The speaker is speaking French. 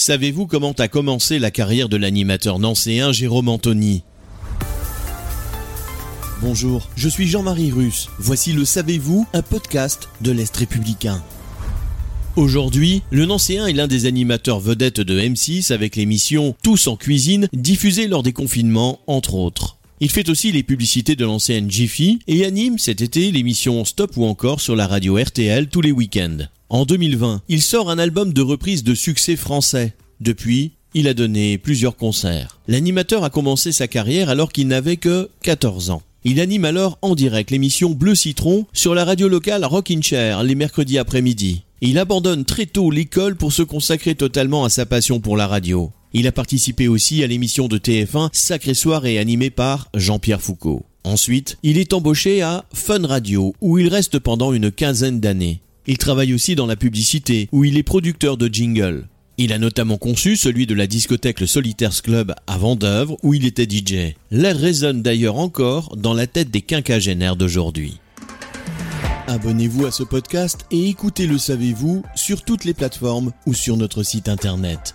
Savez-vous comment a commencé la carrière de l'animateur nancéen Jérôme Anthony? Bonjour, je suis Jean-Marie Russe. Voici le Savez-vous, un podcast de l'Est républicain. Aujourd'hui, le Nancéen est l'un des animateurs vedettes de M6 avec l'émission Tous en cuisine diffusée lors des confinements, entre autres. Il fait aussi les publicités de l'ancienne Jiffy et anime cet été l'émission Stop ou encore sur la radio RTL tous les week-ends. En 2020, il sort un album de reprise de succès français. Depuis, il a donné plusieurs concerts. L'animateur a commencé sa carrière alors qu'il n'avait que 14 ans. Il anime alors en direct l'émission Bleu Citron sur la radio locale Rockin' Chair les mercredis après-midi. Il abandonne très tôt l'école pour se consacrer totalement à sa passion pour la radio. Il a participé aussi à l'émission de TF1 Sacré Soirée animée par Jean-Pierre Foucault. Ensuite, il est embauché à Fun Radio où il reste pendant une quinzaine d'années. Il travaille aussi dans la publicité où il est producteur de jingle. Il a notamment conçu celui de la discothèque Le Solitaires Club à Vendœuvre où il était DJ. L'air résonne d'ailleurs encore dans la tête des quinquagénaires d'aujourd'hui. Abonnez-vous à ce podcast et écoutez Le Savez-vous sur toutes les plateformes ou sur notre site internet.